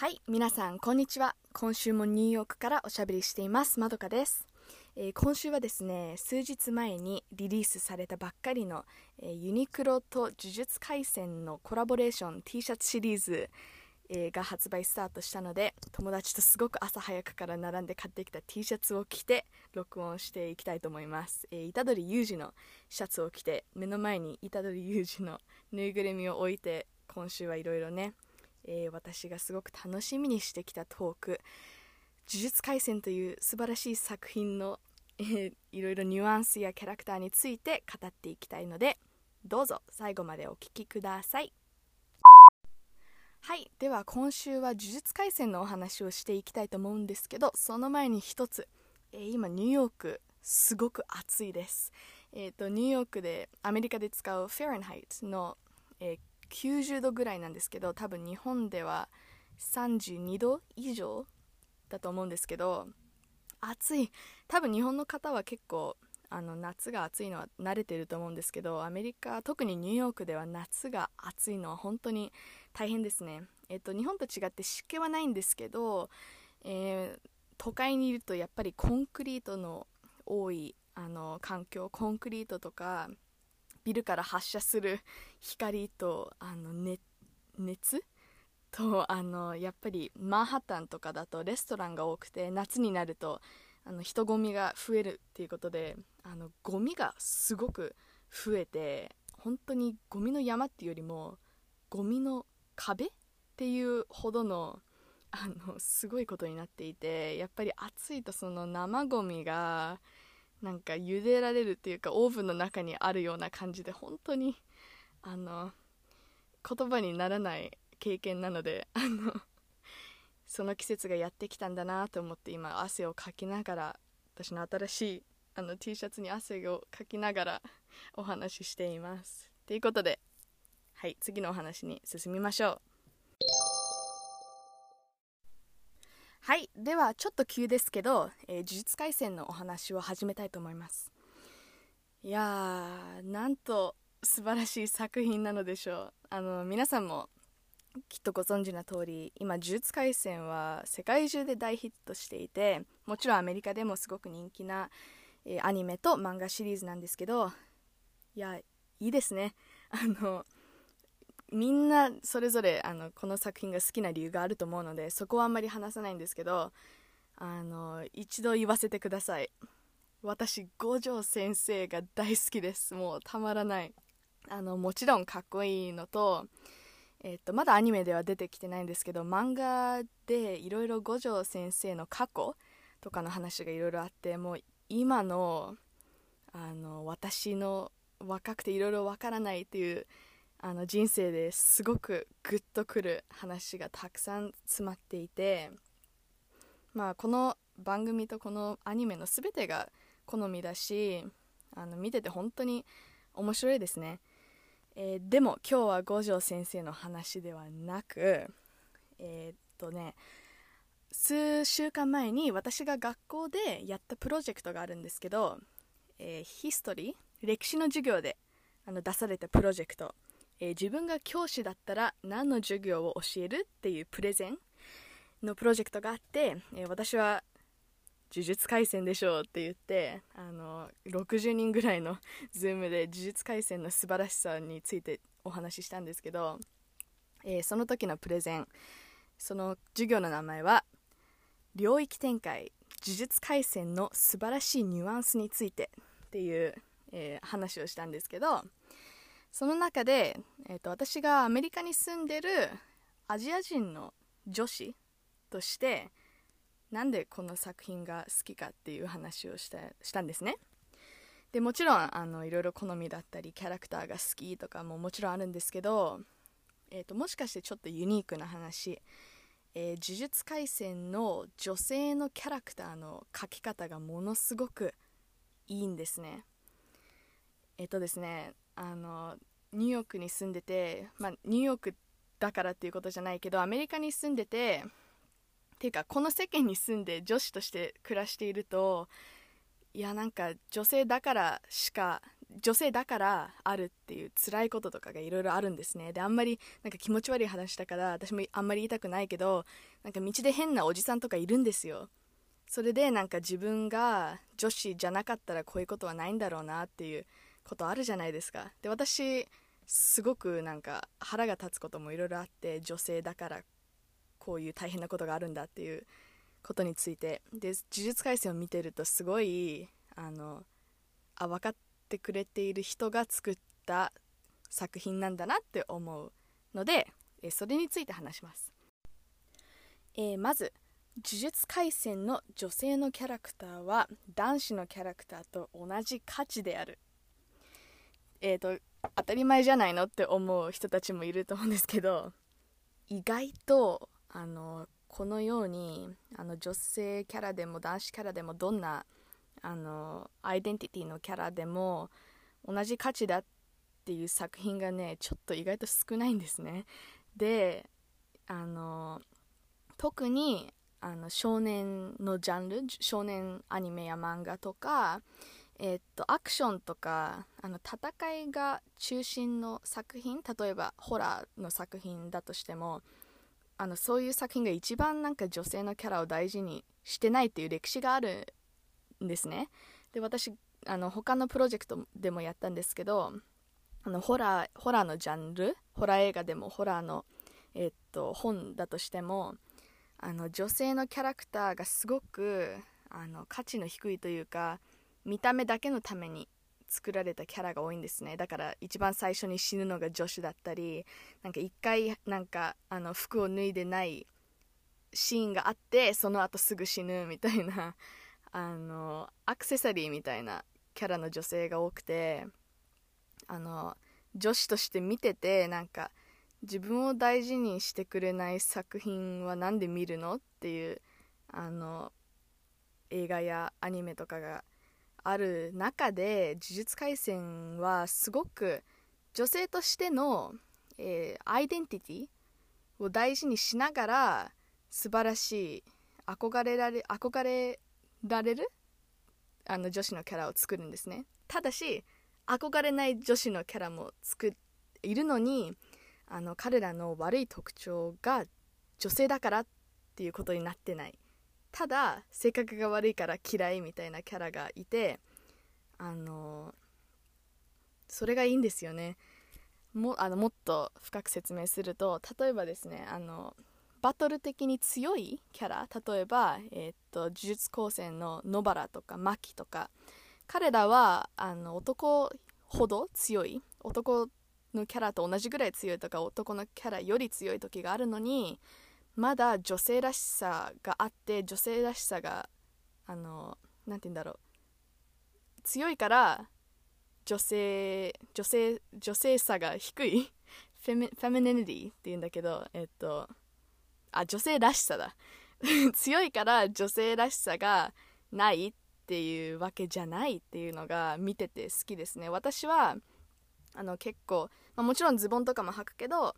はい皆さんこんにちは。今週もニューヨークからおしゃべりしています。まどかです、えー今週はですね数日前にリリースされたばっかりの、えーユニクロと呪術廻戦のコラボレーション T シャツシリーズ、えが発売スタートしたので友達とすごく朝早くから並んで買ってきた T シャツを着て録音していきたいと思います、えー、虎杖裕二のシャツを着て目の前に虎杖裕二のぬいぐるみを置いて今週はいろいろねえー私がすごく楽しみにしてきたトーク「呪術廻戦」という素晴らしい作品の、えーいろいろニュアンスやキャラクターについて語っていきたいのでどうぞ最後までお聞きください。はいでは今週は「呪術廻戦」のお話をしていきたいと思うんですけどその前に一つ、えー今ニューヨークすごく暑いです。えっ、とニューヨークでアメリカで使うフェアンハイトの、えー90度ぐらいなんですけど多分日本では32度以上だと思うんですけど暑い。多分日本の方は結構あの夏が暑いのは慣れてると思うんですけどアメリカ特にニューヨークでは夏が暑いのは本当に大変ですね。えっと日本と違って湿気はないんですけど、えー都会にいるとやっぱりコンクリートの多いあの環境コンクリートとかビルから発射する 光とあの、ね、熱とあのやっぱりマンハッタンとかだとレストランが多くて夏になるとあの人混みが増えるっていうことであのゴミがすごく増えて本当にゴミの山っていうよりもゴミの壁っていうほどの あのすごいことになっていてやっぱり暑いとその生ゴミがなんか茹でられるっていうかオーブンの中にあるような感じで本当にあの言葉にならない経験なのであのその季節がやってきたんだなと思って今汗をかきながら私の新しいあの T シャツに汗をかきながらお話ししています。ということではい次のお話に進みましょう。はいではちょっと急ですけど、えー呪術廻戦のお話を始めたいと思います。いやーなんと素晴らしい作品なのでしょう。あの皆さんもきっとご存知の通り今呪術廻戦は世界中で大ヒットしていてもちろんアメリカでもすごく人気な、えーアニメと漫画シリーズなんですけどいやいいですね。あのみんなそれぞれあのこの作品が好きな理由があると思うのでそこはあんまり話さないんですけどあの一度言わせてください。私五条先生が大好きです。もうたまらない。あのもちろんかっこいいのと,、えっとまだアニメでは出てきてないんですけど漫画でいろいろ五条先生の過去とかの話がいろいろあってもう今のあの私の若くていろいろわからないっていうあの人生ですごくグッとくる話がたくさん詰まっていて、まあ、この番組とこのアニメの全てが好みだしあの見てて本当に面白いですね、えーでも今日は五条先生の話ではなくえーっとね数週間前に私が学校でやったプロジェクトがあるんですけど、えーヒストリー歴史の授業であの出されたプロジェクト。えー自分が教師だったら何の授業を教えるっていうプレゼンのプロジェクトがあって、えー私は呪術廻戦でしょうって言ってあの60人ぐらいのズームで呪術廻戦の素晴らしさについてお話ししたんですけど、えーその時のプレゼンその授業の名前は領域展開呪術廻戦の素晴らしいニュアンスについてっていう、えー話をしたんですけどその中で、えー、と私がアメリカに住んでるアジア人の女子としてなんでこの作品が好きかっていう話をしたしたんですね。でもちろんあのいろいろ好みだったりキャラクターが好きとかももちろんあるんですけど、えー、ともしかしてちょっとユニークな話、えー呪術廻戦の女性のキャラクターの描き方がものすごくいいんですね。えっとですねあのニューヨークに住んでて、まあ、ニューヨークだからっていうことじゃないけどアメリカに住んでてっていうかこの世間に住んで女子として暮らしているといやなんか女性だからしか女性だからあるっていう辛いこととかがいろいろあるんですね。であんまりなんか気持ち悪い話だから私もあんまり言いたくないけどなんか道で変なおじさんとかいるんですよ。それでなんか自分が女子じゃなかったらこういうことはないんだろうなっていうことあるじゃないですか。で私すごくなんか腹が立つこともいろいろあって女性だからこういう大変なことがあるんだっていうことについて。で呪術廻戦を見てるとすごいあのあ分かってくれている人が作った作品なんだなって思うので、えそれについて話します、えー、まず呪術廻戦の女性のキャラクターは男子のキャラクターと同じ価値である。え、ー、と当たり前じゃないのって思う人たちもいると思うんですけど意外とあのこのようにあの女性キャラでも男子キャラでもどんなあのアイデンティティのキャラでも同じ価値だっていう作品がねちょっと意外と少ないんですね。であの特にあの少年のジャンル少年アニメや漫画とかえ、っとアクションとかあの戦いが中心の作品例えばホラーの作品だとしてもあのそういう作品が一番なんか女性のキャラを大事にしてないっていう歴史があるんですね。で私あの他のプロジェクトでもやったんですけどあのホラーホラーのジャンルホラー映画でもホラーの、え、っと本だとしてもあの女性のキャラクターがすごくあの価値の低いというか見た目だけのために作られたキャラが多いんですね。だから一番最初に死ぬのが女子だったりなんか一回なんかあの服を脱いでないシーンがあってその後すぐ死ぬみたいなあのアクセサリーみたいなキャラの女性が多くてあの女子として見ててなんか自分を大事にしてくれない作品は何で見るのっていうあの映画やアニメとかがある中で呪術廻戦はすごく女性としての、えー、アイデンティティを大事にしながら素晴らしい憧れられ憧れられるあの女子のキャラを作るんですね。ただし憧れない女子のキャラも作いるのにあの彼らの悪い特徴が女性だからっていうことになってない。ただ性格が悪いから嫌いみたいなキャラがいてあのそれがいいんですよね。もあのもっと深く説明すると例えばですねあのバトル的に強いキャラ例えば、えー、っと呪術高専の野原とかマキとか彼らはあの男ほど強い男のキャラと同じぐらい強いとか男のキャラより強い時があるのにまだ女性らしさがあって女性らしさがあの何て言うんだろう。強いから女性女性女性さが低い。フェミフェミニティって言うんだけどえっとあ女性らしさだ。強いから女性らしさがないっていうわけじゃないっていうのが見てて好きですね。私はあの結構、まあ、もちろんズボンとかも履くけど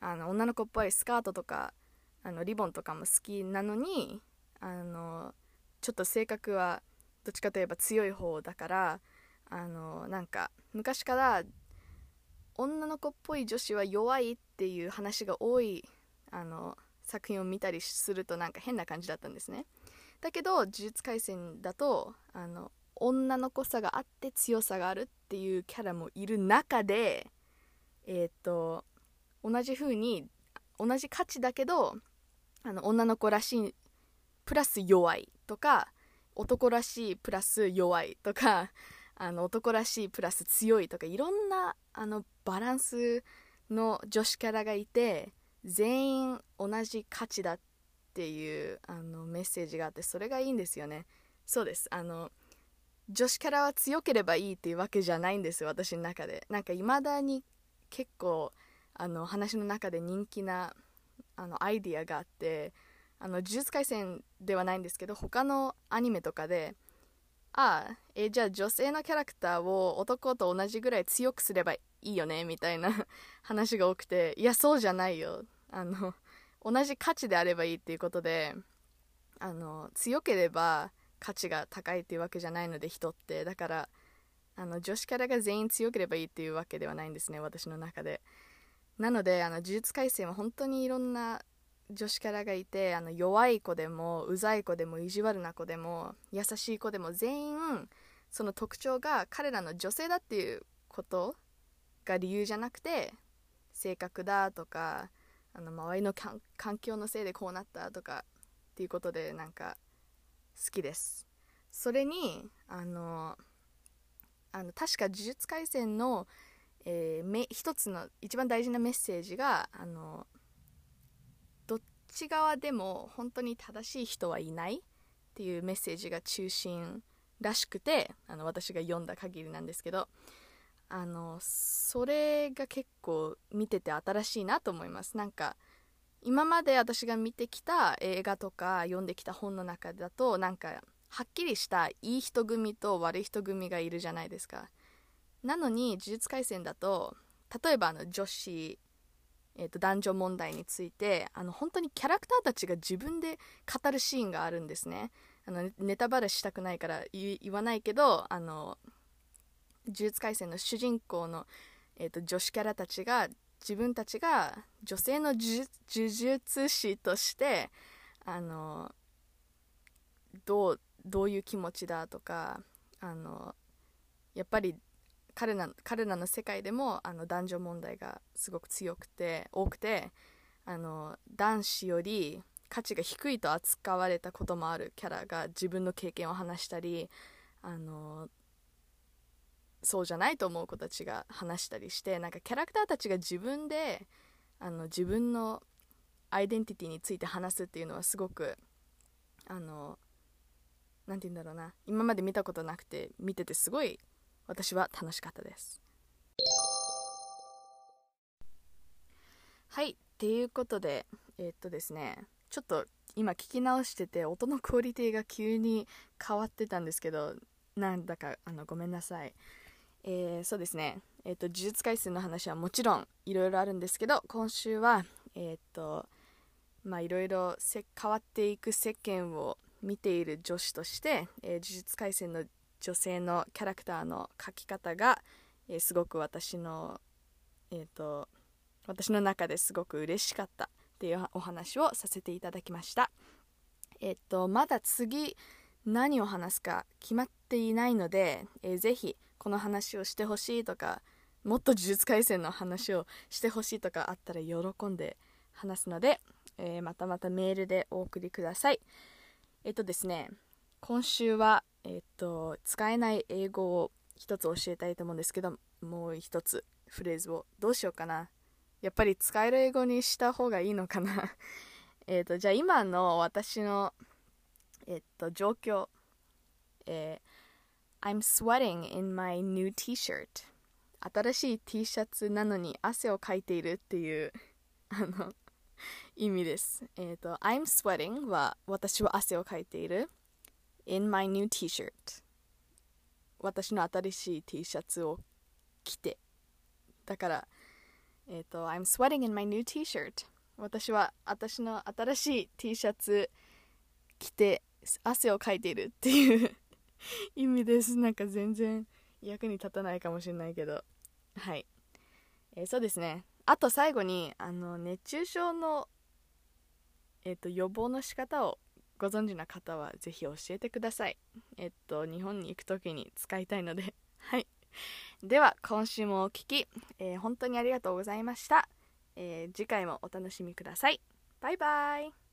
あの女の子っぽいスカートとかあのリボンとかも好きなのにあのちょっと性格はどっちかといえば強い方だからあのなんか昔から女の子っぽい女子は弱いっていう話が多いあの作品を見たりするとなんか変な感じだったんですね。だけど呪術廻戦だとあの女の子さがあって強さがあるっていうキャラもいる中でえっ、ー、と同じ風に同じ価値だけどあの女の子らしいプラス弱いとか男らしいプラス弱いとか あの男らしいプラス強いとかいろんなあのバランスの女子キャラがいて全員同じ価値だっていうあのメッセージがあってそれがいいんですよね。そうです。あの女子キャラは強ければいいっていうわけじゃないんです私の中で。なんか未だに結構あの話の中で人気なあのアイディアがあってあの呪術廻戦ではないんですけど他のアニメとかでああえじゃあ女性のキャラクターを男と同じぐらい強くすればいいよねみたいな 話が多くていやそうじゃないよ。あの同じ価値であればいいっていうことであの強ければ価値が高いっていうわけじゃないので人って。だからあの女子キャラが全員強ければいいっていうわけではないんですね私の中で。なのであの呪術廻戦は本当にいろんな女子キャラがいてあの弱い子でもうざい子でも意地悪な子でも優しい子でも全員その特徴が彼らの女性だっていうことが理由じゃなくて性格だとかあの周りの環境のせいでこうなったとかっていうことでなんか好きです。それにあのあの確か「呪術廻戦の」えー、一つの一番大事なメッセージがあのどっち側でも本当に正しい人はいないっていうメッセージが中心らしくてあの私が読んだ限りなんですけどあのそれが結構見てて新しいなと思います。なんか今まで私が見てきた映画とか読んできた本の中だとなんかはっきりしたいい人組と悪い人組がいるじゃないですか。なのに呪術廻戦だと例えばあの女子、えー、と男女問題についてあの本当にキャラクターたちが自分で語るシーンがあるんですね。あのネタバレしたくないから言わないけどあの呪術廻戦の主人公の、えーと、女子キャラたちが自分たちが女性の呪術師としてあのどうどういう気持ちだとかあのやっぱり彼ら彼らの世界でもあの男女問題がすごく強くて多くてあの男子より価値が低いと扱われたこともあるキャラが自分の経験を話したりあのそうじゃないと思う子たちが話したりしてなんかキャラクターたちが自分であの自分のアイデンティティについて話すっていうのはすごくあの何て言うんだろうな今まで見たことなくて見ててすごい私は楽しかったです。はいっていうことでえー、っとですねちょっと今聞き直してて音のクオリティが急に変わってたんですけどなんだかあのごめんなさい。えー、そうですね。えっ、と呪術廻戦の話はもちろんいろいろあるんですけど今週はえっ、とまあいろいろ変わっていく世間を見ている女子として、えー、呪術廻戦の女性のキャラクターの描き方が、えー、すごく私の、えーと、私の中ですごく嬉しかったっていうお話をさせていただきました。えっ、ー、とまだ次何を話すか決まっていないので、えー、ぜひこの話をしてほしいとかもっと呪術廻戦の話をしてほしいとかあったら喜んで話すので、えー、またまたメールでお送りください。えっとですね、今週は、えっと、使えない英語を一つ教えたいと思うんですけど、もう一つフレーズをどうしようかな。やっぱり使える英語にした方がいいのかな。えっと、じゃあ今の私の、えっと、状況。えー、I'm sweating in my new t-shirt. 新しい T シャツなのに汗をかいているっていう、あの、意味です。えっ、ー、と、I'm sweating は私は汗をかいている。In my new t-shirt 私の新しい T シャツを着て。だから、えっ、ー、と、I'm sweating in my new t-shirt 私は私の新しい T シャツ着て汗をかいているっていう 意味です。なんか全然役に立たないかもしれないけど。はい。えー、そうですね。あと最後に、あの、熱中症のえっと、予防の仕方をご存知な方はぜひ教えてください。えっと、日本に行く時に使いたいので はい。では、今週もお聴き、えー、本当にありがとうございました。えー、次回もお楽しみください。バイバイ。